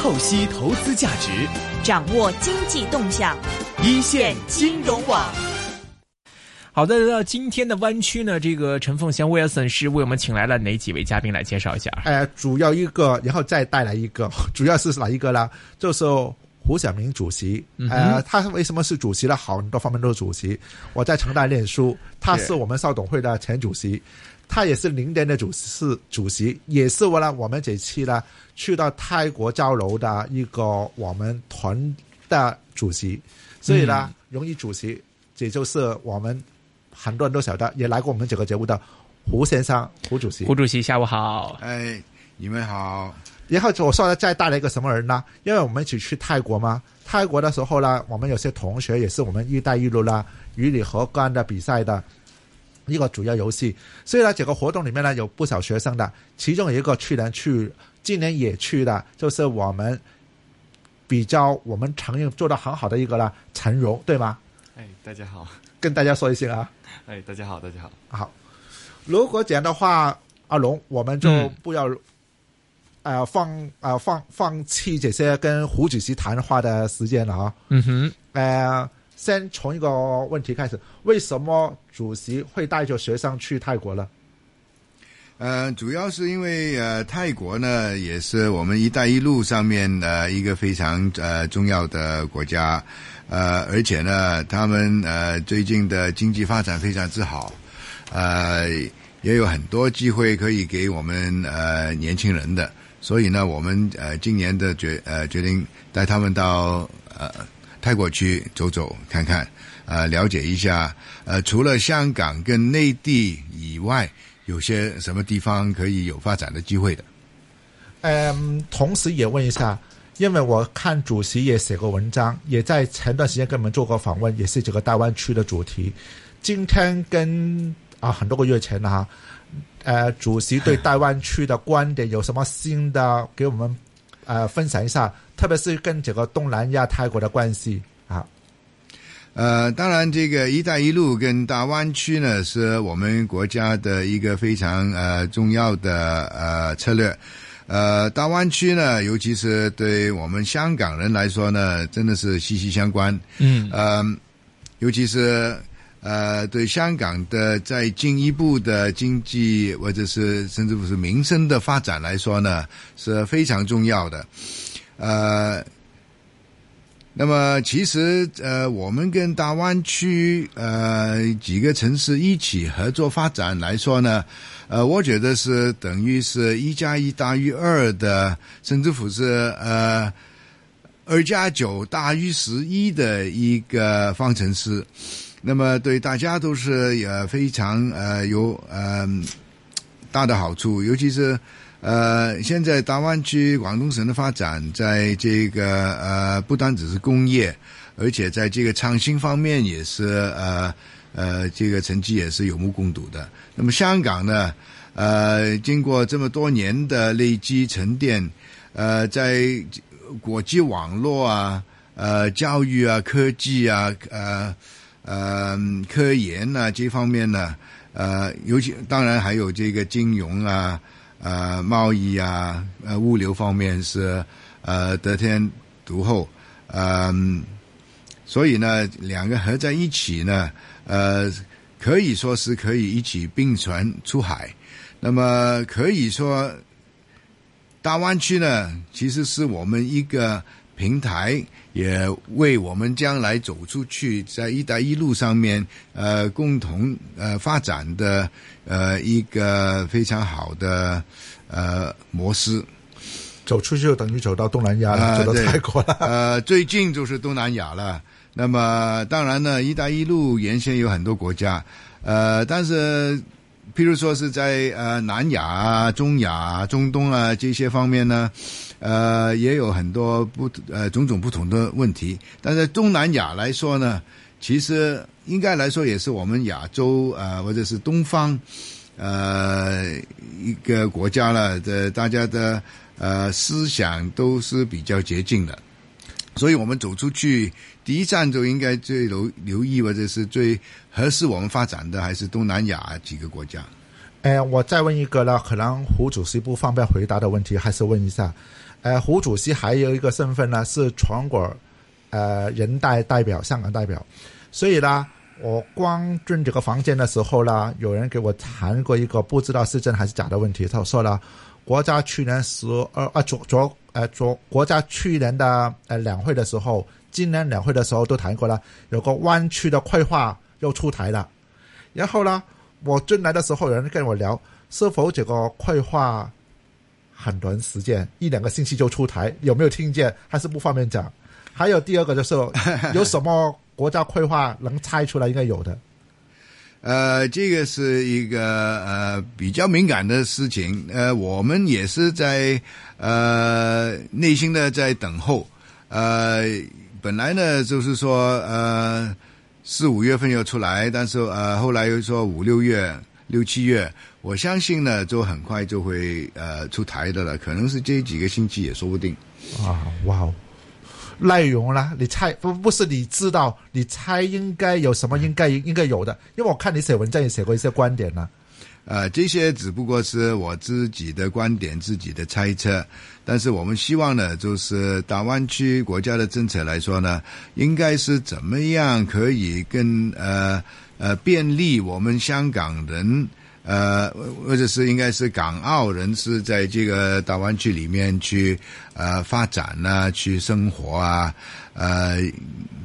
透析投资价值，掌握经济动向，一线金融网。好的，那今天的湾区呢，这个陈凤祥 Wilson 是为我们请来了哪几位嘉宾来介绍一下？呃，主要一个，然后再带来一个，主要是哪一个呢？就是胡晓明主席。呃，他为什么是主席呢？好多方面都是主席。我在成大念书，他是我们少董会的前主席，他也是零点的主是主席，也是为了我们这期呢去到泰国交流的一个我们团的主席。所以呢，荣誉主席，这就是我们。很多人都晓得，也来过我们这个节目的胡先生，胡主席。胡主席，下午好。哎，你们好。然后我说的再带来一个什么人呢？因为我们一起去泰国嘛，泰国的时候呢，我们有些同学也是我们“一带一路”啦、与你何干的比赛的一个主要游戏。所以呢，这个活动里面呢，有不少学生的，其中有一个去年去，今年也去的，就是我们比较我们常用做的很好的一个了，陈荣，对吗？哎，大家好。跟大家说一声啊！哎，大家好，大家好，好。如果这样的话，阿龙，我们就不要，呃，放呃放放弃这些跟胡主席谈话的时间了啊。嗯哼。呃，先从一个问题开始：为什么主席会带着学生去泰国呢？呃，主要是因为呃，泰国呢也是我们“一带一路”上面的一个非常呃重要的国家。呃，而且呢，他们呃最近的经济发展非常之好，呃，也有很多机会可以给我们呃年轻人的，所以呢，我们呃今年的决呃决定带他们到呃泰国去走走看看，呃了解一下，呃除了香港跟内地以外，有些什么地方可以有发展的机会的。嗯，同时也问一下。因为我看主席也写过文章，也在前段时间跟我们做过访问，也是这个大湾区的主题。今天跟啊很多个月前了哈，呃，主席对大湾区的观点有什么新的给我们呃分享一下？特别是跟这个东南亚泰国的关系啊。呃，当然，这个“一带一路”跟大湾区呢，是我们国家的一个非常呃重要的呃策略。呃，大湾区呢，尤其是对我们香港人来说呢，真的是息息相关。嗯，呃，尤其是呃，对香港的在进一步的经济或者是甚至乎是民生的发展来说呢，是非常重要的。呃，那么其实呃，我们跟大湾区呃几个城市一起合作发展来说呢。呃，我觉得是等于是一加一大于二的，甚至乎是呃二加九大于十一的一个方程式。那么对大家都是呃非常呃有呃大的好处，尤其是呃现在大湾区广东省的发展，在这个呃不单只是工业，而且在这个创新方面也是呃。呃，这个成绩也是有目共睹的。那么香港呢？呃，经过这么多年的累积沉淀，呃，在国际网络啊、呃，教育啊、科技啊、呃呃科研啊这方面呢，呃，尤其当然还有这个金融啊、呃贸易啊、呃物流方面是呃得天独厚。嗯，所以呢，两个合在一起呢。呃，可以说是可以一起并船出海。那么可以说，大湾区呢，其实是我们一个平台，也为我们将来走出去，在“一带一路”上面呃共同呃发展的呃一个非常好的呃模式。走出去就等于走到东南亚了，走到泰国了。呃，最近就是东南亚了。那么当然呢，“一带一路”原先有很多国家，呃，但是，譬如说是在呃南亚啊、中亚、中东啊这些方面呢，呃，也有很多不呃种种不同的问题。但是东南亚来说呢，其实应该来说也是我们亚洲呃或者是东方呃一个国家了的，大家的呃思想都是比较接近的，所以我们走出去。第一站就应该最留留意或者是最合适我们发展的，还是东南亚几个国家。哎，我再问一个呢，可能胡主席不方便回答的问题，还是问一下。呃，胡主席还有一个身份呢，是全国呃人大代表，香港代表。所以呢，我光进这个房间的时候呢，有人给我谈过一个不知道是真还是假的问题。他说了，国家去年十二啊昨昨呃昨国家去年的呃两会的时候，今年两会的时候都谈过了，有个湾区的规划又出台了。然后呢，我进来的时候，有人跟我聊，是否这个规划很短时间，一两个星期就出台，有没有听见？还是不方便讲。还有第二个就是 有什么国家规划能猜出来？应该有的。呃，这个是一个呃比较敏感的事情。呃，我们也是在呃内心的在等候。呃，本来呢就是说呃四五月份要出来，但是呃后来又说五六月、六七月，我相信呢就很快就会呃出台的了，可能是这几个星期也说不定。啊，哇哦！内容啦，你猜不不是你知道，你猜应该有什么应该应该有的，因为我看你写文章也写过一些观点呢。呃，这些只不过是我自己的观点、自己的猜测，但是我们希望呢，就是大湾区国家的政策来说呢，应该是怎么样可以更呃呃便利我们香港人。呃，或者是应该是港澳人士在这个大湾区里面去呃发展啊，去生活啊，呃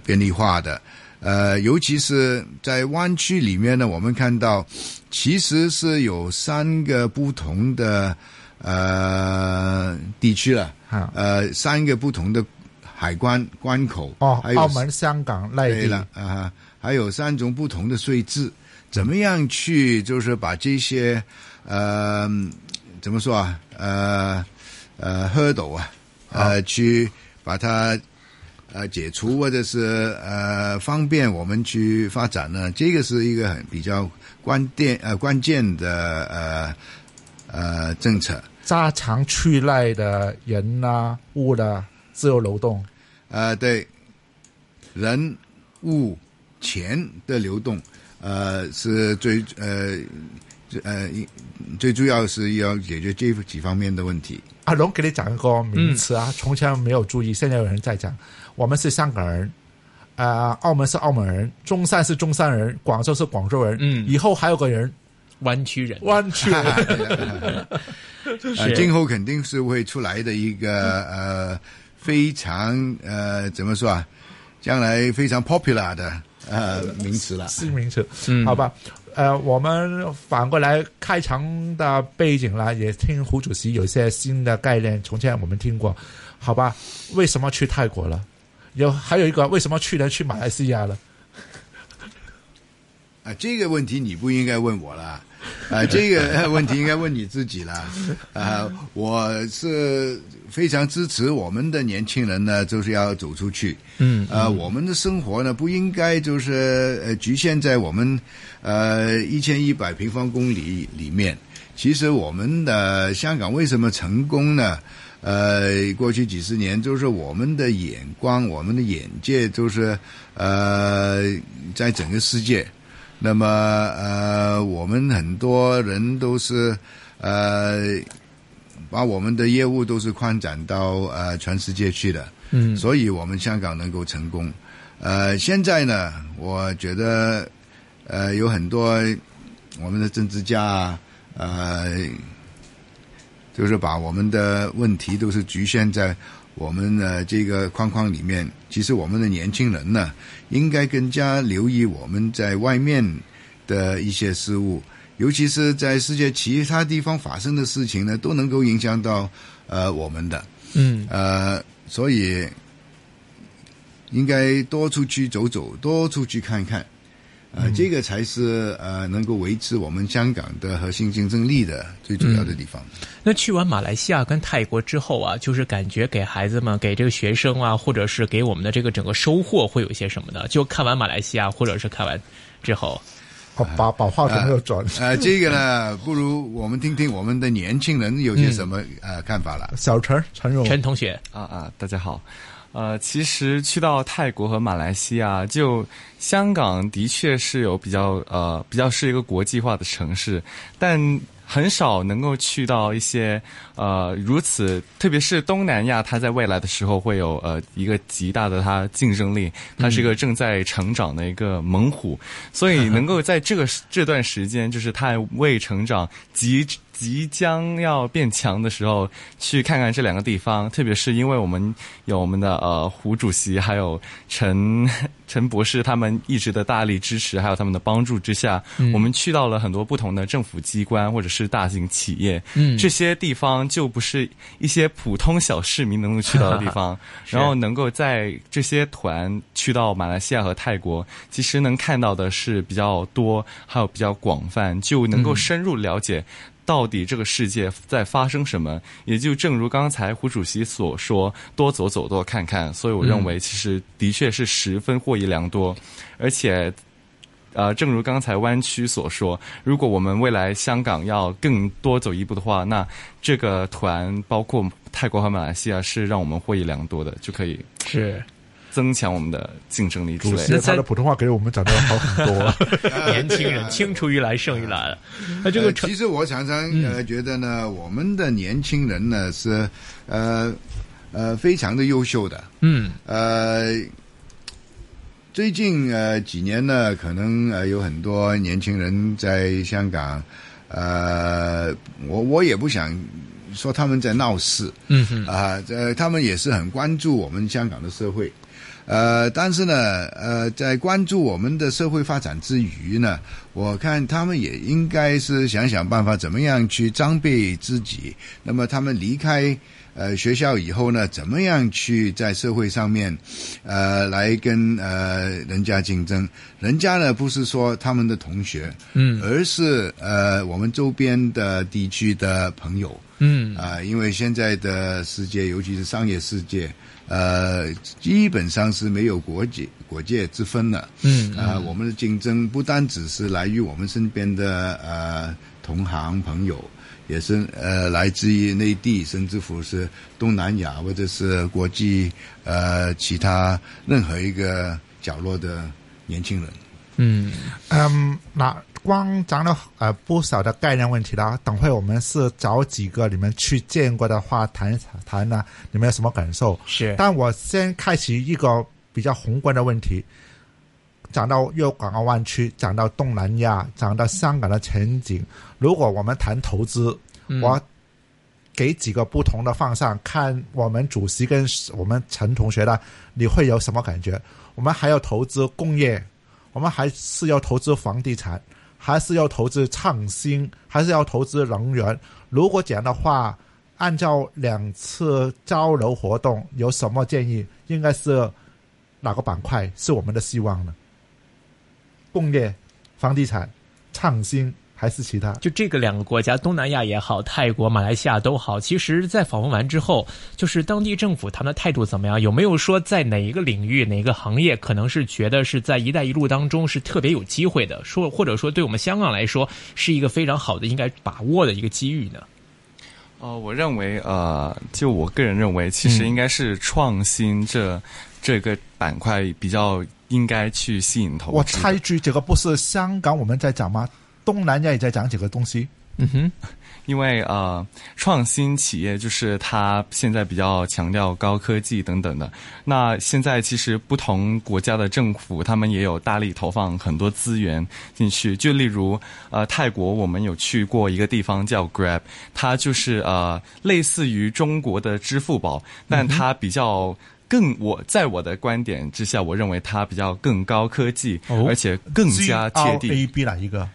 便利化的。呃，尤其是在湾区里面呢，我们看到其实是有三个不同的呃地区了，呃三个不同的海关关口哦，还有澳门、香港、内地对了啊，还有三种不同的税制。怎么样去就是把这些呃怎么说啊呃呃 hurdle 啊呃去把它呃解除或者是呃方便我们去发展呢？这个是一个很比较关键呃关键的呃呃政策。加强区内的人啊物的自由流动。呃，对，人物钱的流动。呃，是最呃呃最主要是要解决这几方面的问题。阿龙给你讲一个名词啊，从前没有注意，现在有人在讲。我们是香港人，呃，澳门是澳门人，中山是中山人，广州是广州人。嗯，以后还有个人，湾区人，湾区人。呃，今后肯定是会出来的一个呃非常呃怎么说啊，将来非常 popular 的。呃，名词了，新名词，嗯，好吧，呃，我们反过来开场的背景呢，也听胡主席有一些新的概念，从前我们听过，好吧？为什么去泰国了？有还有一个，为什么去年去马来西亚了？啊，这个问题你不应该问我了。啊，这个 问题应该问你自己了。啊，我是非常支持我们的年轻人呢，就是要走出去。嗯，啊，我们的生活呢，不应该就是呃局限在我们呃一千一百平方公里里面。其实我们的香港为什么成功呢？呃，过去几十年就是我们的眼光、我们的眼界，就是呃在整个世界。那么呃，我们很多人都是呃，把我们的业务都是扩展到呃全世界去的，嗯，所以我们香港能够成功。呃，现在呢，我觉得呃有很多我们的政治家啊呃，就是把我们的问题都是局限在。我们的这个框框里面，其实我们的年轻人呢，应该更加留意我们在外面的一些事物，尤其是在世界其他地方发生的事情呢，都能够影响到呃我们的，嗯，呃，所以应该多出去走走，多出去看看。呃，这个才是呃能够维持我们香港的核心竞争力的最主要的地方。那去完马来西亚跟泰国之后啊，就是感觉给孩子们、给这个学生啊，或者是给我们的这个整个收获会有一些什么呢？就看完马来西亚，或者是看完之后，把把话筒又转。呃，这个呢，不如我们听听我们的年轻人有些什么呃看法了。小陈陈荣陈同学啊啊，大家好。呃，其实去到泰国和马来西亚，就香港的确是有比较呃比较是一个国际化的城市，但很少能够去到一些呃如此，特别是东南亚，它在未来的时候会有呃一个极大的它竞争力，它是一个正在成长的一个猛虎，所以能够在这个这段时间，就是它未成长极。即将要变强的时候，去看看这两个地方，特别是因为我们有我们的呃胡主席，还有陈 陈博士他们一直的大力支持，还有他们的帮助之下，我们去到了很多不同的政府机关或者是大型企业，嗯，这些地方就不是一些普通小市民能够去到的地方，然后能够在这些团去到马来西亚和泰国，其实能看到的是比较多，还有比较广泛，就能够深入了解。到底这个世界在发生什么？也就正如刚才胡主席所说，多走走，多看看。所以我认为，其实的确是十分获益良多。而且，呃，正如刚才湾区所说，如果我们未来香港要更多走一步的话，那这个团包括泰国和马来西亚是让我们获益良多的，就可以是。增强我们的竞争力。主席他的普通话给我们讲的好很多。年轻人青出于蓝胜于蓝了。那这个其实我常常呃觉得呢，我们的年轻人呢是呃呃非常的优秀的。嗯。呃，最近呃几年呢，可能呃有很多年轻人在香港，呃，我我也不想说他们在闹事。嗯哼。啊，呃，他们也是很关注我们香港的社会。呃，但是呢，呃，在关注我们的社会发展之余呢，我看他们也应该是想想办法，怎么样去装备自己。那么他们离开呃学校以后呢，怎么样去在社会上面，呃，来跟呃人家竞争？人家呢不是说他们的同学，嗯，而是呃我们周边的地区的朋友，嗯啊，因为现在的世界，尤其是商业世界。呃，基本上是没有国界国界之分了。嗯，啊，我们的竞争不单只是来于我们身边的呃同行朋友，也是呃来自于内地，甚至乎是东南亚或者是国际呃其他任何一个角落的年轻人。嗯嗯，那。光讲了呃不少的概念问题了，等会我们是找几个你们去见过的话谈谈呢？你们有什么感受？是，但我先开启一个比较宏观的问题，讲到粤港澳湾区，讲到东南亚，讲到香港的前景。如果我们谈投资，我给几个不同的方向看，我们主席跟我们陈同学呢，你会有什么感觉？我们还要投资工业，我们还是要投资房地产。还是要投资创新，还是要投资能源？如果讲的话，按照两次交流活动，有什么建议？应该是哪个板块是我们的希望呢？工业、房地产、创新。还是其他，就这个两个国家，东南亚也好，泰国、马来西亚都好。其实，在访问完之后，就是当地政府他们的态度怎么样？有没有说在哪一个领域、哪个行业，可能是觉得是在“一带一路”当中是特别有机会的？说或者说，对我们香港来说，是一个非常好的、应该把握的一个机遇呢？哦，我认为，呃，就我个人认为，其实应该是创新这这个板块比较应该去吸引投资。我插一句，这个不是香港我们在讲吗？东南亚也在讲几个东西，嗯哼，因为呃，创新企业就是它现在比较强调高科技等等的。那现在其实不同国家的政府，他们也有大力投放很多资源进去。就例如呃，泰国我们有去过一个地方叫 Grab，它就是呃类似于中国的支付宝，但它比较更我在我的观点之下，我认为它比较更高科技，而且更加贴地。A B 哪一个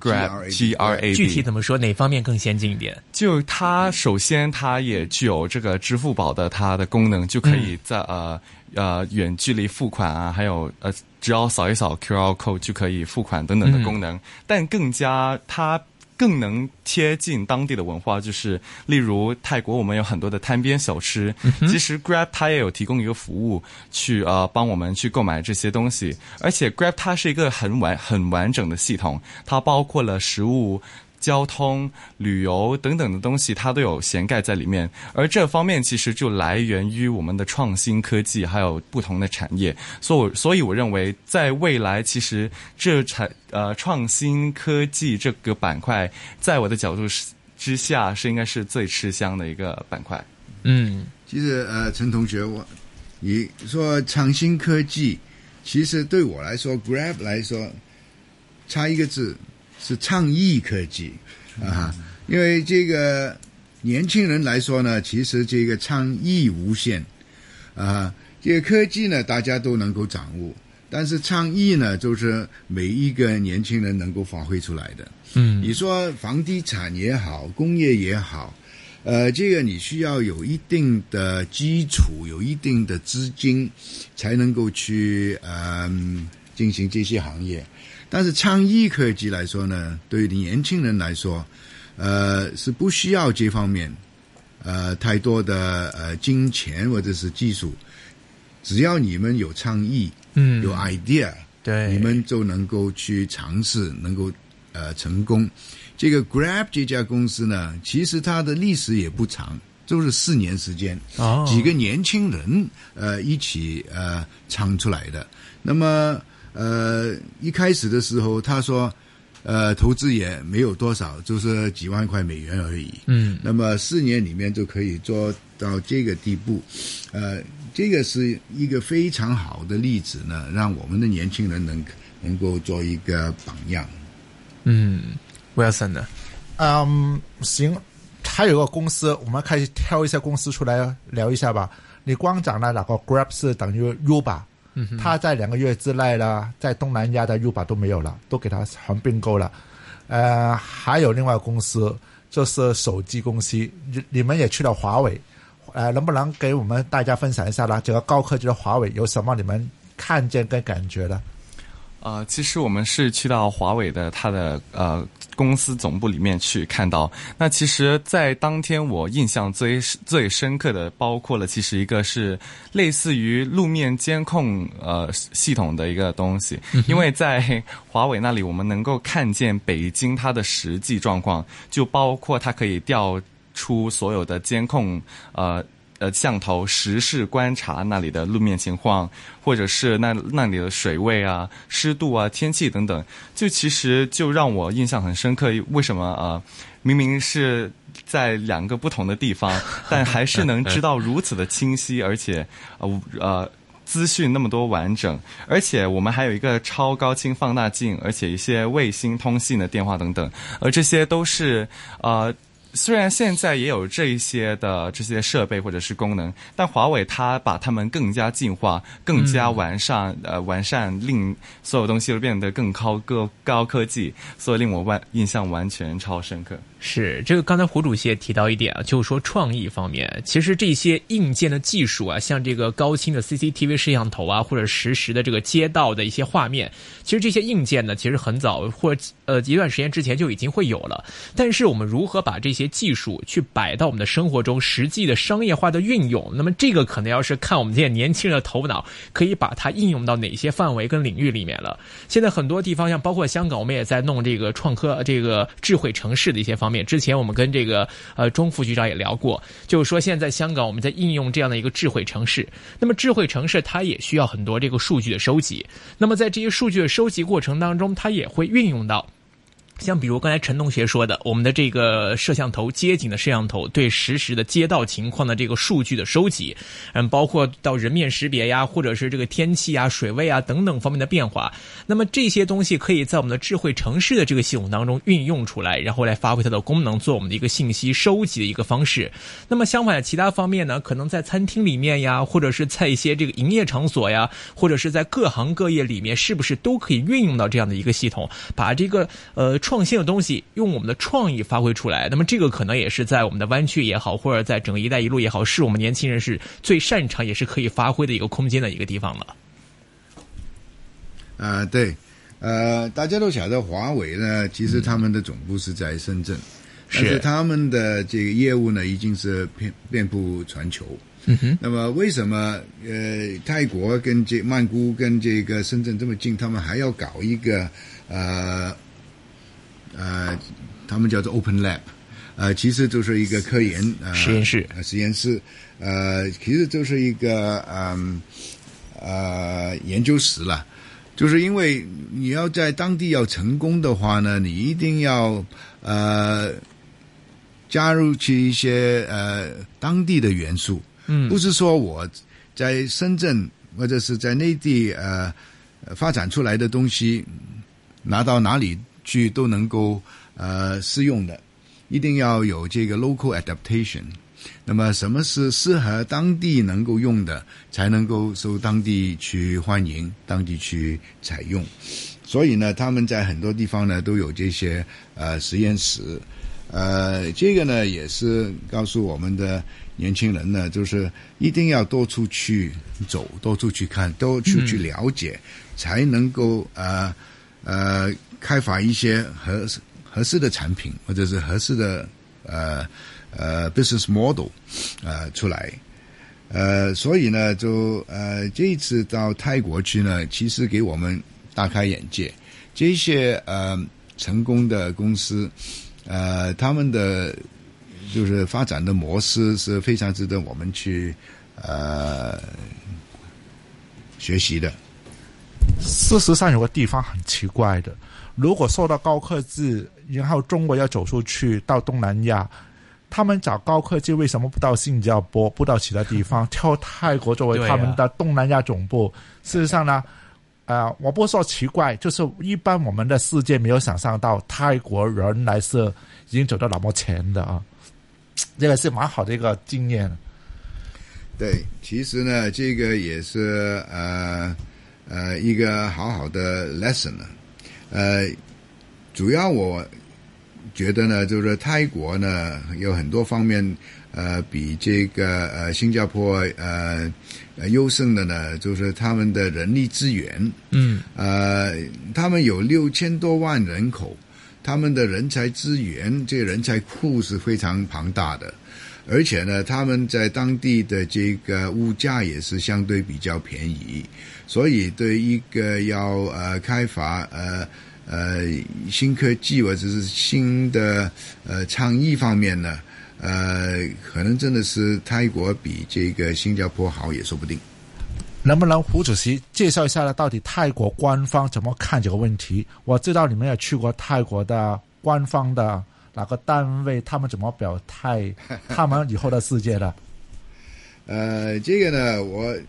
？Grab G R A，具体怎么说？哪方面更先进一点？就它首先，它也具有这个支付宝的它的功能，就可以在呃呃远距离付款啊，还有呃只要扫一扫 Q R code 就可以付款等等的功能。但更加它。更能贴近当地的文化，就是例如泰国，我们有很多的摊边小吃。其实 Grab 它也有提供一个服务，去呃帮我们去购买这些东西。而且 Grab 它是一个很完很完整的系统，它包括了食物。交通、旅游等等的东西，它都有涵盖在里面。而这方面其实就来源于我们的创新科技，还有不同的产业。所以，所以我认为，在未来，其实这产呃创新科技这个板块，在我的角度之下，是应该是最吃香的一个板块。嗯，其实呃，陈同学，我你说创新科技，其实对我来说，Grab 来说，差一个字是倡议科技啊，因为这个年轻人来说呢，其实这个倡议无限啊，这个科技呢大家都能够掌握，但是倡议呢，就是每一个年轻人能够发挥出来的。嗯，你说房地产也好，工业也好。呃，这个你需要有一定的基础，有一定的资金，才能够去嗯进行这些行业。但是创意科技来说呢，对于年轻人来说，呃，是不需要这方面呃太多的呃金钱或者是技术，只要你们有创意，嗯，有 idea，对，你们就能够去尝试，能够呃成功。这个 Grab 这家公司呢，其实它的历史也不长，就是四年时间，哦，几个年轻人呃一起呃唱出来的。那么呃一开始的时候，他说呃投资也没有多少，就是几万块美元而已。嗯，那么四年里面就可以做到这个地步，呃，这个是一个非常好的例子呢，让我们的年轻人能能够做一个榜样。嗯。Wilson 呢？嗯，行，还有个公司，我们开始挑一些公司出来聊一下吧。你光讲了那个 Grab 是等于 Uber，嗯，他在两个月之内呢，在东南亚的 Uber 都没有了，都给他全并购了。呃，还有另外公司，就是手机公司，你你们也去了华为，呃，能不能给我们大家分享一下呢？这个高科技的华为有什么你们看见跟感觉的？呃，其实我们是去到华为的它的呃公司总部里面去看到。那其实，在当天我印象最最深刻的，包括了其实一个是类似于路面监控呃系统的一个东西，因为在华为那里，我们能够看见北京它的实际状况，就包括它可以调出所有的监控呃。呃，像头实时观察那里的路面情况，或者是那那里的水位啊、湿度啊、天气等等，就其实就让我印象很深刻。为什么啊？明明是在两个不同的地方，但还是能知道如此的清晰，而且呃呃资讯那么多完整，而且我们还有一个超高清放大镜，而且一些卫星通信的电话等等，而这些都是呃。虽然现在也有这一些的这些设备或者是功能，但华为它把它们更加进化、更加完善，呃，完善令所有东西都变得更高高高科技，所以令我完印象完全超深刻。是这个，刚才胡主席也提到一点啊，就是说创意方面，其实这些硬件的技术啊，像这个高清的 CCTV 摄像头啊，或者实时的这个街道的一些画面，其实这些硬件呢，其实很早或呃一段时间之前就已经会有了。但是我们如何把这些技术去摆到我们的生活中，实际的商业化的运用，那么这个可能要是看我们这些年轻人的头脑，可以把它应用到哪些范围跟领域里面了。现在很多地方，像包括香港，我们也在弄这个创科、这个智慧城市的一些方。之前我们跟这个呃钟副局长也聊过，就是说现在香港我们在应用这样的一个智慧城市，那么智慧城市它也需要很多这个数据的收集，那么在这些数据的收集过程当中，它也会运用到。像比如刚才陈同学说的，我们的这个摄像头街景的摄像头对实时的街道情况的这个数据的收集，嗯，包括到人面识别呀，或者是这个天气啊、水位啊等等方面的变化，那么这些东西可以在我们的智慧城市的这个系统当中运用出来，然后来发挥它的功能，做我们的一个信息收集的一个方式。那么相反，其他方面呢，可能在餐厅里面呀，或者是在一些这个营业场所呀，或者是在各行各业里面，是不是都可以运用到这样的一个系统，把这个呃。创新的东西用我们的创意发挥出来，那么这个可能也是在我们的湾区也好，或者在整个“一带一路”也好，是我们年轻人是最擅长也是可以发挥的一个空间的一个地方了。啊，对，呃，大家都晓得华为呢，其实他们的总部是在深圳，但是他们的这个业务呢，已经是遍遍布全球。嗯哼。那么为什么呃泰国跟这曼谷跟这个深圳这么近，他们还要搞一个呃？呃，他们叫做 Open Lab，呃，其实就是一个科研呃实验室。呃实验室，呃，其实就是一个嗯呃研究室了。就是因为你要在当地要成功的话呢，你一定要呃加入去一些呃当地的元素，嗯。不是说我在深圳或者是在内地呃呃发展出来的东西拿到哪里去都能够呃适用的，一定要有这个 local adaptation。那么，什么是适合当地能够用的，才能够受当地去欢迎，当地去采用。所以呢，他们在很多地方呢都有这些呃实验室。呃，这个呢也是告诉我们的年轻人呢，就是一定要多出去走，多出去看，多出去了解，才能够呃呃开发一些合合适的产品，或者是合适的呃呃 business model 呃出来。呃，所以呢，就呃这一次到泰国去呢，其实给我们大开眼界。这些呃成功的公司，呃，他们的就是发展的模式是非常值得我们去呃学习的。事实上，有个地方很奇怪的，如果受到高科技，然后中国要走出去到东南亚，他们找高科技为什么不到新加坡，不到其他地方，挑泰国作为他们的东南亚总部？事实上呢，呃，我不说奇怪，就是一般我们的世界没有想象到泰国人来是已经走到那么前的啊，这个是蛮好的一个经验。对，其实呢，这个也是呃呃一个好好的 lesson 呢。呃，主要我觉得呢，就是泰国呢有很多方面呃比这个呃新加坡呃呃优胜的呢，就是他们的人力资源。嗯。呃，他们有六千多万人口，他们的人才资源，这个人才库是非常庞大的，而且呢，他们在当地的这个物价也是相对比较便宜，所以对一个要呃开发呃呃新科技或者是新的呃倡议方面呢，呃，可能真的是泰国比这个新加坡好也说不定。能不能胡主席介绍一下呢？到底泰国官方怎么看这个问题？我知道你们也去过泰国的官方的哪个单位，他们怎么表态？他们以后的世界的？呃，这个呢，我，这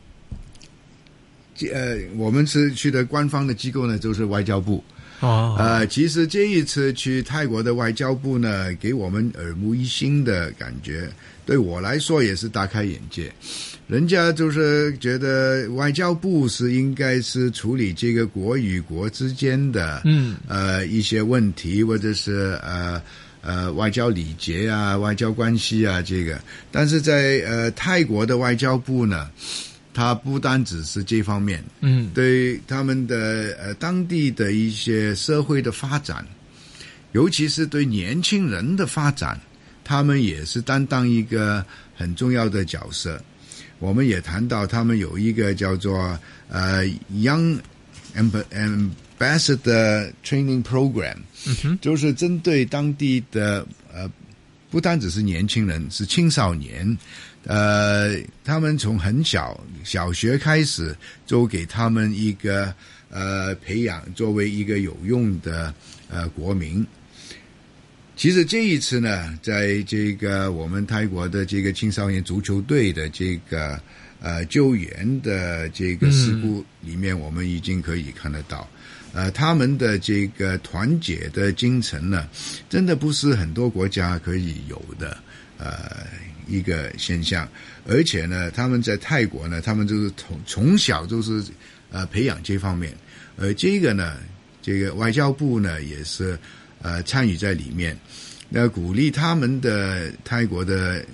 呃，我们是去的官方的机构呢，就是外交部。哦呃，其实这一次去泰国的外交部呢，给我们耳目一新的感觉，对我来说也是大开眼界。人家就是觉得外交部是应该是处理这个国与国之间的，嗯呃一些问题，或者是呃呃外交礼节啊、外交关系啊这个，但是在呃泰国的外交部呢，它不单只是这方面，嗯对他们的呃当地的一些社会的发展，尤其是对年轻人的发展，他们也是担当一个很重要的角色。我们也谈到，他们有一个叫做呃 Young Amb- Ambassador Training Program，、就是针对当地的呃，不单只是年轻人，是青少年，呃，他们从很小小学开始，就给他们一个呃培养，作为一个有用的呃国民。其实这一次呢，在这个我们泰国的这个青少年足球队的这个呃救援的这个事故里面，我们已经可以看得到，呃，他们的这个团结的精神呢，真的不是很多国家可以有的，呃，一个现象。而且呢，他们在泰国呢，他们就是从从小就是呃培养这方面，而这个呢，这个外交部呢也是呃参与在里面，那鼓励他们的泰国的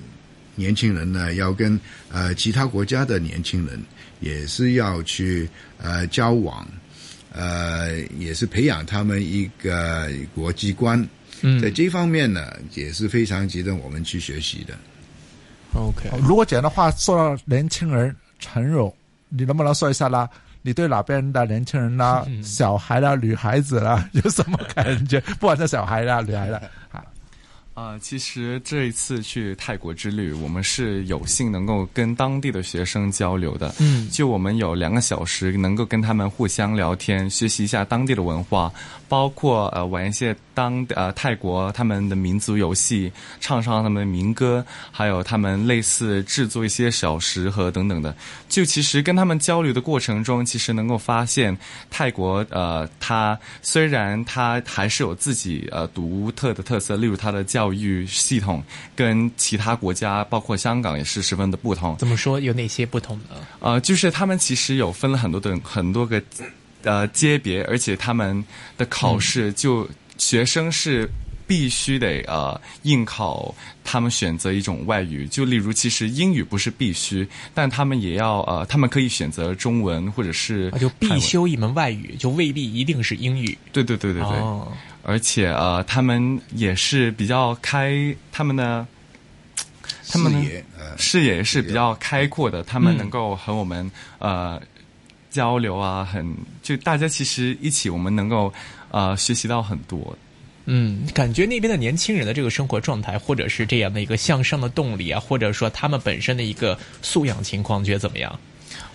年轻人呢，要跟呃其他国家的年轻人也是要去呃交往，呃也是培养他们一个国际观，嗯在这方面呢也是非常值得我们去学习的。，OK，如果这样的话，说到年轻人陈勇，你能不能说一下啦？你对哪边的年轻人啦、小孩啦、女孩子啦 有什么感觉？不管是小孩啦、女孩啦，啊，啊、其实这一次去泰国之旅，我们是有幸能够跟当地的学生交流的。嗯就我们有两个小时能够跟他们互相聊天，学习一下当地的文化，包括呃玩一些当呃泰国他们的民族游戏，唱唱他们的民歌，还有他们类似制作一些小食盒等等的。就其实跟他们交流的过程中，其实能够发现泰国呃，它虽然它还是有自己呃独特的特色，例如它的教育系统跟其他国家，包括香港也是十分的不同。怎么说有哪些不同呢？呃，就是他们其实有分了很多的很多个呃阶别，而且他们的考试就、学生是必须得呃应考，他们选择一种外语，就例如其实英语不是必须，但他们也要呃，他们可以选择中文或者是啊，就必。修一门外语，就未必一定是英语。对对对对对。哦，而且呃，他们也是比较开，他们的他们呢视野呃视野是比较开阔的，他们能够和我们呃交流啊，很就大家其实一起，我们能够呃学习到很多。嗯，感觉那边的年轻人的这个生活状态，或者是这样的一个向上的动力啊，或者说他们本身的一个素养情况，觉得怎么样？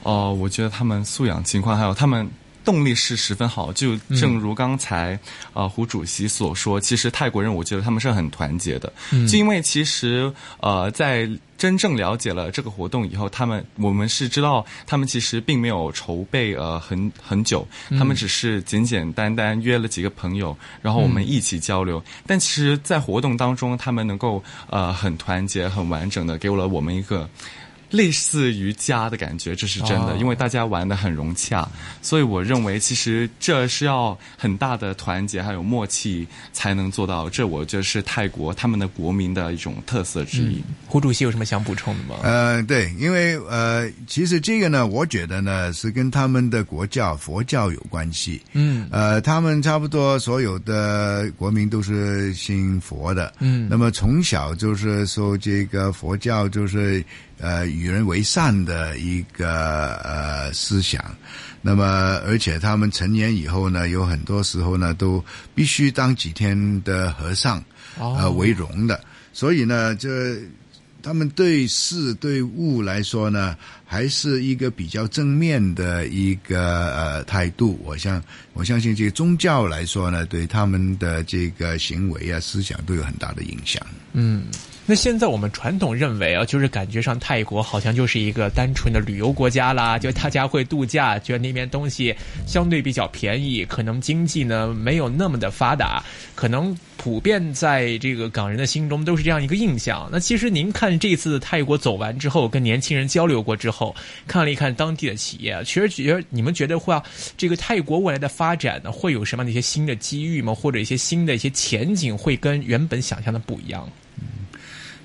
哦、我觉得他们素养情况还有他们。动力是十分好，就正如刚才呃胡主席所说，其实泰国人我觉得他们是很团结的，就因为其实呃在真正了解了这个活动以后，他们我们是知道他们其实并没有筹备呃很很久，他们只是简简单单约了几个朋友，然后我们一起交流。但其实，在活动当中，他们能够呃很团结、很完整的给了我们一个。类似于家的感觉，这是真的，哦因为大家玩的很融洽，所以我认为其实这是要很大的团结还有默契才能做到。这我觉得是泰国他们的国民的一种特色之一。胡主席有什么想补充的吗？呃，对，因为呃，其实这个呢，我觉得呢是跟他们的国教佛教有关系。嗯呃，他们差不多所有的国民都是信佛的。嗯那么从小就是受这个佛教就是呃与人为善的一个呃思想。那么而且他们成年以后呢，有很多时候呢都必须当几天的和尚，哦呃为荣的。所以呢，这他们对事对物来说呢，还是一个比较正面的一个呃态度。我相我相信这个宗教来说呢，对他们的这个行为啊、思想都有很大的影响。嗯。那现在我们传统认为啊，就是感觉上泰国好像就是一个单纯的旅游国家啦，就大家会度假，觉得那边东西相对比较便宜，可能经济呢没有那么的发达，可能普遍在这个港人的心中都是这样一个印象。那其实您看这次泰国走完之后，跟年轻人交流过之后，看了一看当地的企业，其实觉得你们觉得话，这个泰国未来的发展呢，会有什么样的一些新的机遇吗？或者一些新的一些前景，会跟原本想象的不一样？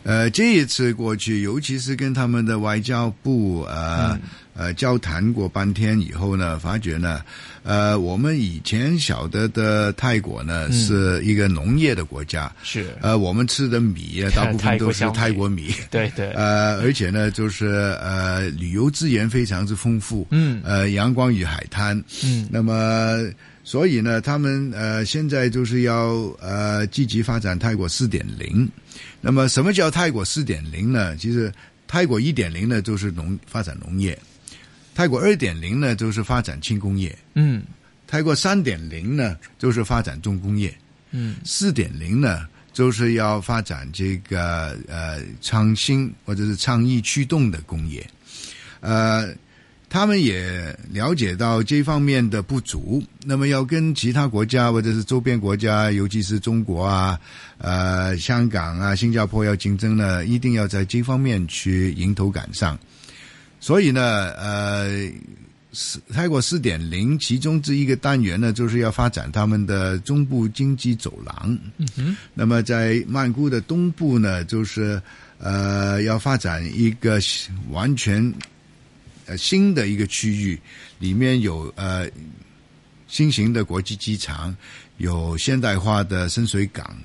呃，这一次过去，尤其是跟他们的外交部呃、呃交谈过半天以后呢，发觉呢，呃，我们以前晓得的泰国呢、是一个农业的国家，是呃，我们吃的米啊，大部分都是泰国米。对对，呃，而且呢，就是呃，旅游资源非常之丰富，嗯呃，阳光与海滩，嗯那么，所以呢，他们呃现在就是要呃积极发展泰国四点零。那么，什么叫泰国四点零呢？其实，泰国一点零呢，就是农发展农业；泰国二点零呢，就是发展轻工业；嗯。泰国三点零呢，就是发展重工业；嗯。四点零呢，就是要发展这个呃创新或者是倡议驱动的工业。呃，他们也了解到这方面的不足，那么要跟其他国家或者是周边国家，尤其是中国啊、呃香港啊、新加坡要竞争呢，一定要在这方面去迎头赶上。所以呢，呃，四泰国四点零其中之一个单元呢，就是要发展他们的中部经济走廊。嗯哼那么在曼谷的东部呢，就是呃要发展一个完全呃新的一个区域，里面有呃新型的国际机场，有现代化的深水港，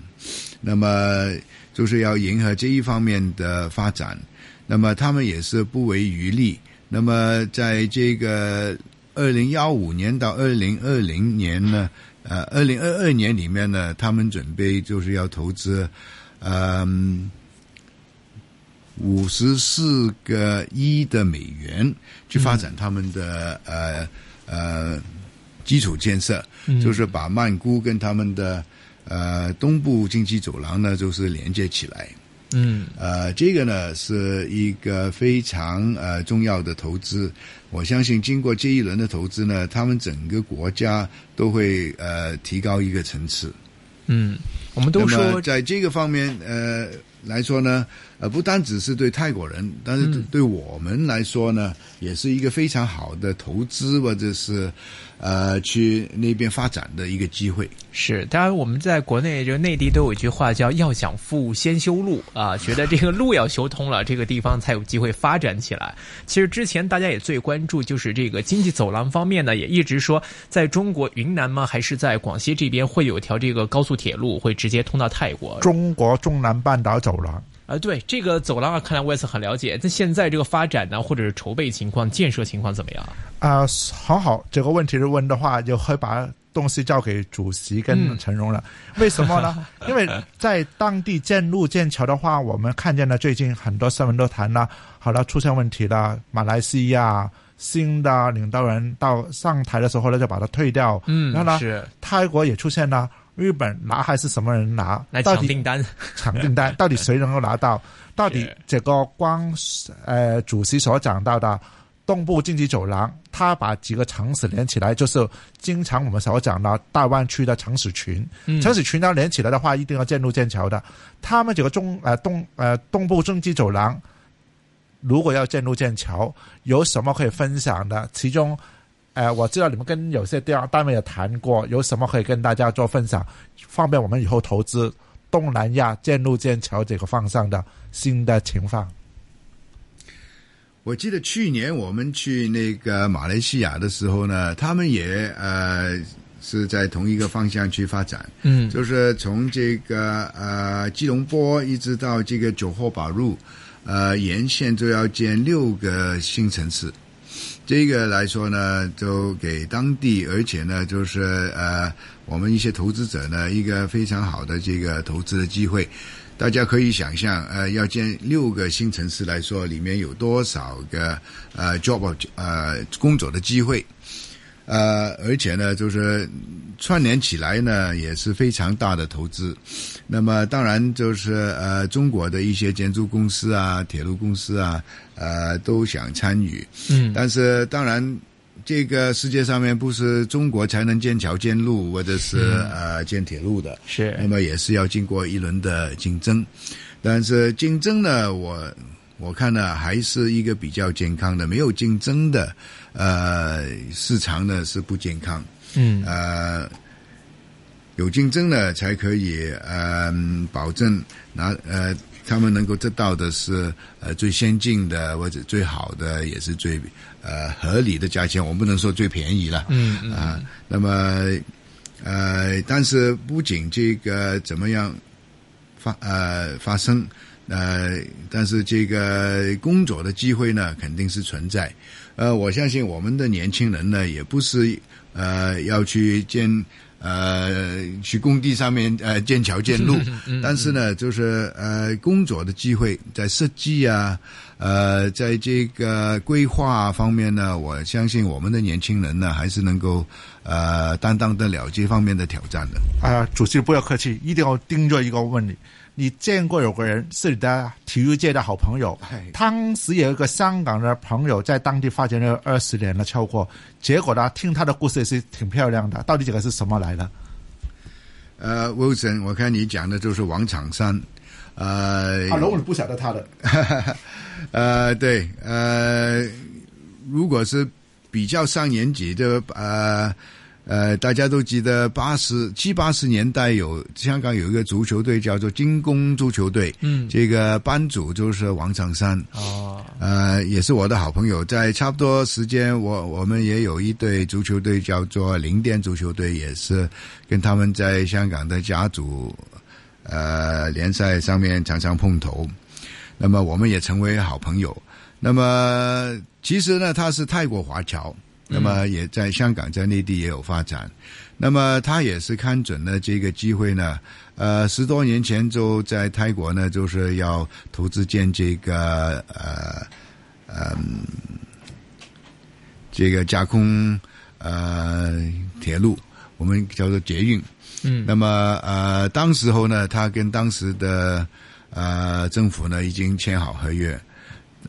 那么就是要迎合这一方面的发展。那么他们也是不遗余力。那么在这个二零幺五年到二零二零年呢，呃，二零二二年里面呢，他们准备就是要投资，嗯。五十四个亿的美元去发展他们的呃呃基础建设，就是把曼谷跟他们的呃东部经济走廊呢，就是连接起来。嗯，呃，这个呢是一个非常呃重要的投资。我相信经过这一轮的投资呢，他们整个国家都会呃提高一个层次。嗯，我们都说在这个方面呃来说呢。呃，不单只是对泰国人，但是对我们来说呢，也是一个非常好的投资或者是呃去那边发展的一个机会。是，当然我们在国内，就内地都有一句话叫“要想富，先修路”啊，觉得这个路要修通了，这个地方才有机会发展起来。其实之前大家也最关注就是这个经济走廊方面呢，也一直说在中国云南吗？还是在广西这边会有条这个高速铁路会直接通到泰国？中国中南半岛走廊。啊，对这个走廊啊，看来我也是很了解。那现在这个发展呢，或者是筹备情况、建设情况怎么样？啊，很好。这个问题是问的话，就会把东西交给主席跟陈荣了。为什么呢？因为在当地建路建桥的话，我们看见了最近很多新闻都谈了，好了，出现问题了。马来西亚新的领导人到上台的时候呢，就把它退掉。嗯，然后呢，是泰国也出现了。日本拿还是什么人拿？来抢订单，抢订单，到底谁能够拿到？到底这个光呃，主席所讲到的东部经济走廊，他把几个城市连起来，就是经常我们所讲的大湾区的城市群。城市群要连起来的话，一定要建路建桥的。他们这个中呃东呃东部经济走廊，如果要建路建桥，有什么可以分享的？其中。呃，我知道你们跟有些地方单位也谈过，有什么可以跟大家做分享，方便我们以后投资东南亚建路建桥这个方向的新的情况。我记得去年我们去那个马来西亚的时候呢，他们也呃是在同一个方向去发展，嗯，就是从这个呃吉隆坡一直到这个九后宝路，呃沿线就要建六个新城市。这个来说呢，就给当地，而且呢，就是呃，我们一些投资者呢，一个非常好的这个投资的机会。大家可以想象，呃，要建六个新城市来说，里面有多少个呃 job 呃工作的机会。呃，而且呢，就是串联起来呢，也是非常大的投资。那么，当然就是呃，中国的一些建筑公司啊、铁路公司啊，呃，都想参与。嗯。但是，当然，这个世界上面不是中国才能建桥、建路或者是呃建铁路的。是。那么，也是要经过一轮的竞争。但是，竞争呢，我。我看呢，还是一个比较健康的，没有竞争的，呃，市场呢是不健康。嗯，呃，有竞争呢，才可以呃保证拿呃他们能够得到的是呃最先进的或者最好的，也是最呃合理的价钱。我们不能说最便宜了。嗯嗯啊，那么呃，但是不仅这个怎么样发呃发生。呃，但是这个工作的机会呢，肯定是存在。呃，我相信我们的年轻人呢，也不是呃要去建呃去工地上面呃建桥建路，但是呢，就是呃工作的机会在设计啊，呃，在这个规划方面呢，我相信我们的年轻人呢，还是能够呃担当得了这方面的挑战的。啊，主席不要客气，一定要盯着一个问你。你见过有个人是你的体育界的好朋友，当时有一个香港的朋友在当地发展了二十年了超过，结果呢，听他的故事也是挺漂亮的。到底这个是什么来的？呃，Wilson，我看你讲的就是王长山，呃，啊龙你不晓得他的，呃，对，呃，如果是比较上年纪的，呃。呃，大家都记得八十七八十年代有香港有一个足球队叫做金工足球队，嗯，这个班主就是王长山，哦，呃，也是我的好朋友，在差不多时间，我我们也有一队足球队叫做零点足球队，也是跟他们在香港的甲组呃联赛上面常常碰头，那么我们也成为好朋友。那么其实呢，他是泰国华侨。那么也在香港、在内地也有发展。那么他也是看准了这个机会呢，呃，十多年前就在泰国呢，就是要投资建这个呃嗯、这个架空呃铁路，我们叫做捷运。嗯那么呃，当时候呢，他跟当时的呃政府呢已经签好合约，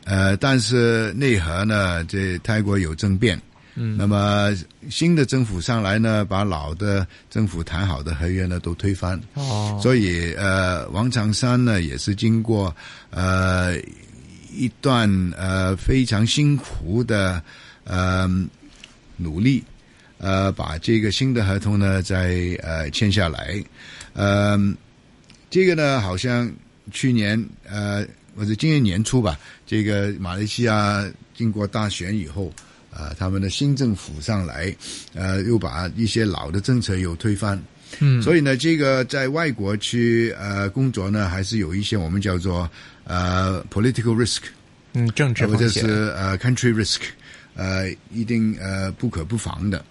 呃，但是内核呢，这泰国有政变，嗯。那么新的政府上来呢，把老的政府谈好的合约呢都推翻，哦，所以呃，王长山呢也是经过呃一段呃非常辛苦的呃努力，呃，把这个新的合同呢再呃签下来，呃，这个呢好像去年呃或者今年年初吧，这个马来西亚经过大选以后。啊、他们的新政府上来，呃，又把一些老的政策又推翻，嗯所以呢，这个在外国去呃工作呢，还是有一些我们叫做呃 political risk，嗯政治或者是呃 country risk，呃，一定呃不可不防的。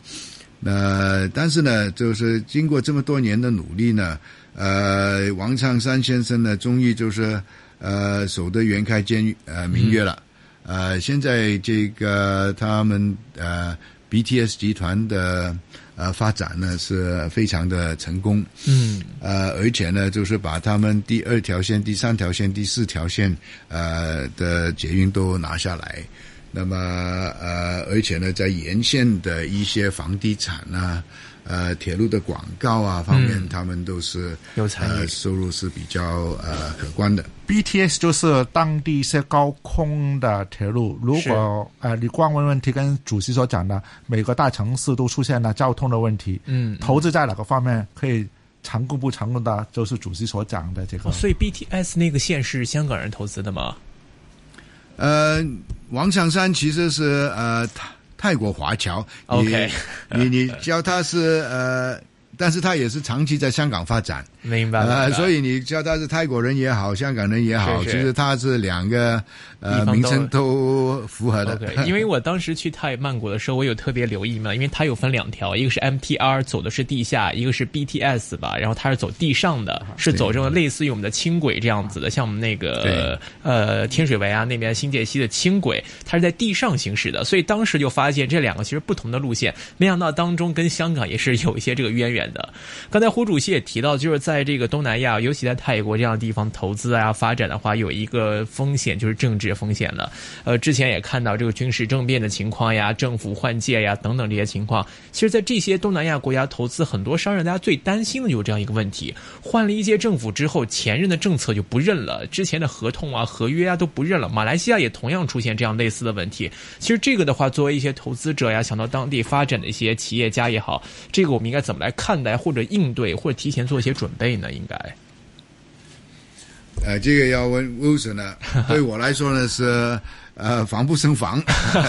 那、但是呢，就是经过这么多年的努力呢，呃，王长山先生呢，终于就是呃守得云开见呃明月了。呃，现在这个他们呃 BTS 集团的呃发展呢是非常的成功。嗯呃，而且呢，就是把他们第二条线、第三条线、第四条线呃的捷运都拿下来。那么呃，而且呢，在沿线的一些房地产啊、呃铁路的广告啊方面，嗯他们都是有参与呃收入是比较呃可观的。BTS 就是当地一些高空的铁路。如果呃你光问问题跟主席所讲的，每个大城市都出现了交通的问题，嗯，投资在哪个方面可以成功不成功的，就是主席所讲的这个。哦所以 BTS 那个线是香港人投资的吗？呃，王长山其实是呃泰泰国华侨。你 OK 你你叫他是呃，但是他也是长期在香港发展。明白呃，了，所以你叫他是泰国人也好，香港人也好，是是其实他是两个呃名称都符合的。OK，因为我当时去泰曼谷的时候，我有特别留意嘛，因为它有分两条，一个是 MTR 走的是地下，一个是 BTS 吧，然后它是走地上的，是走这种类似于我们的轻轨这样子的，像我们那个呃天水围啊那边新界西的轻轨，它是在地上行驶的，所以当时就发现这两个其实不同的路线，没想到当中跟香港也是有一些这个渊源的。刚才胡主席也提到，就是在在这个东南亚，尤其在泰国这样的地方投资啊发展的话，有一个风险就是政治风险了。呃，之前也看到这个军事政变的情况呀、政府换届呀等等这些情况。其实，在这些东南亚国家投资，很多商人大家最担心的就是这样一个问题：换了一届政府之后，前任的政策就不认了，之前的合同啊、合约啊都不认了。马来西亚也同样出现这样类似的问题。其实这个的话，作为一些投资者呀，想到当地发展的一些企业家也好，这个我们应该怎么来看待，或者应对，或者提前做一些准备呢？应该。呃，这个要问 Wilson 呢，对我来说呢是呃防不胜防。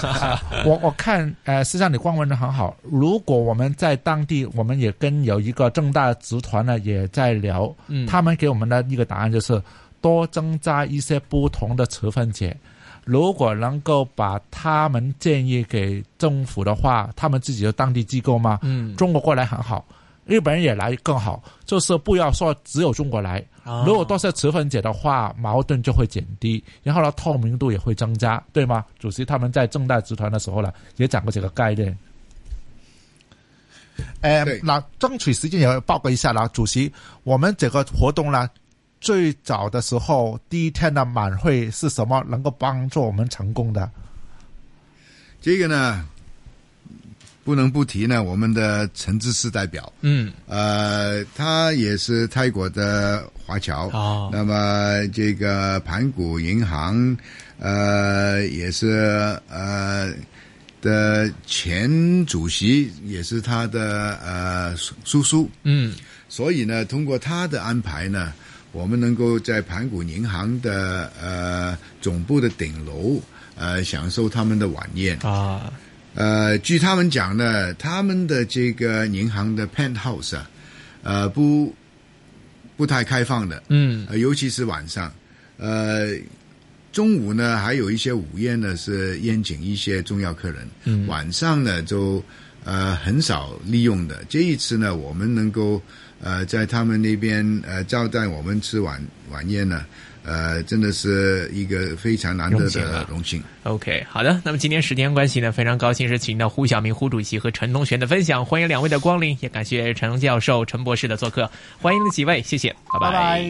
我我看，呃，实际上你光问的很好。如果我们在当地，我们也跟有一个正大集团呢也在聊，嗯他们给我们的一个答案就是多增加一些不同的持份者。如果能够把他们建议给政府的话，他们自己的当地机构嘛，嗯中国过来很好，日本人也来更好，就是不要说只有中国来。啊如果都是持份者的话，矛盾就会减低，然后呢，透明度也会增加，对吗？主席他们在正大集团的时候呢，也讲过这个概念。誒對嗱，爭取时间也报告一下啦，主席，我们这个活动呢，最早的时候第一天的晚会是什么能够帮助我们成功的？这个呢，不能不提呢，我们的陈志士代表，嗯呃，他也是泰国的华侨。哦那么这个盘古银行，呃，也是呃的前主席，也是他的呃叔叔叔。嗯所以呢，通过他的安排呢，我们能够在盘古银行的呃总部的顶楼，呃，享受他们的晚宴。啊呃，据他们讲呢，他们的这个银行的 penthouse 啊，呃，不不太开放的，嗯呃，尤其是晚上，呃，中午呢还有一些午宴呢是宴请一些重要客人，嗯晚上呢就呃很少利用的。这一次呢，我们能够呃在他们那边呃招待我们吃晚晚宴呢，呃真的是一个非常难得的荣幸。OK，好的。那么今天时间关系呢，非常高兴是请到胡晓明胡主席和陈同学的分享，欢迎两位的光临，也感谢陈教授、陈博士的做客，欢迎几位，谢谢，拜拜拜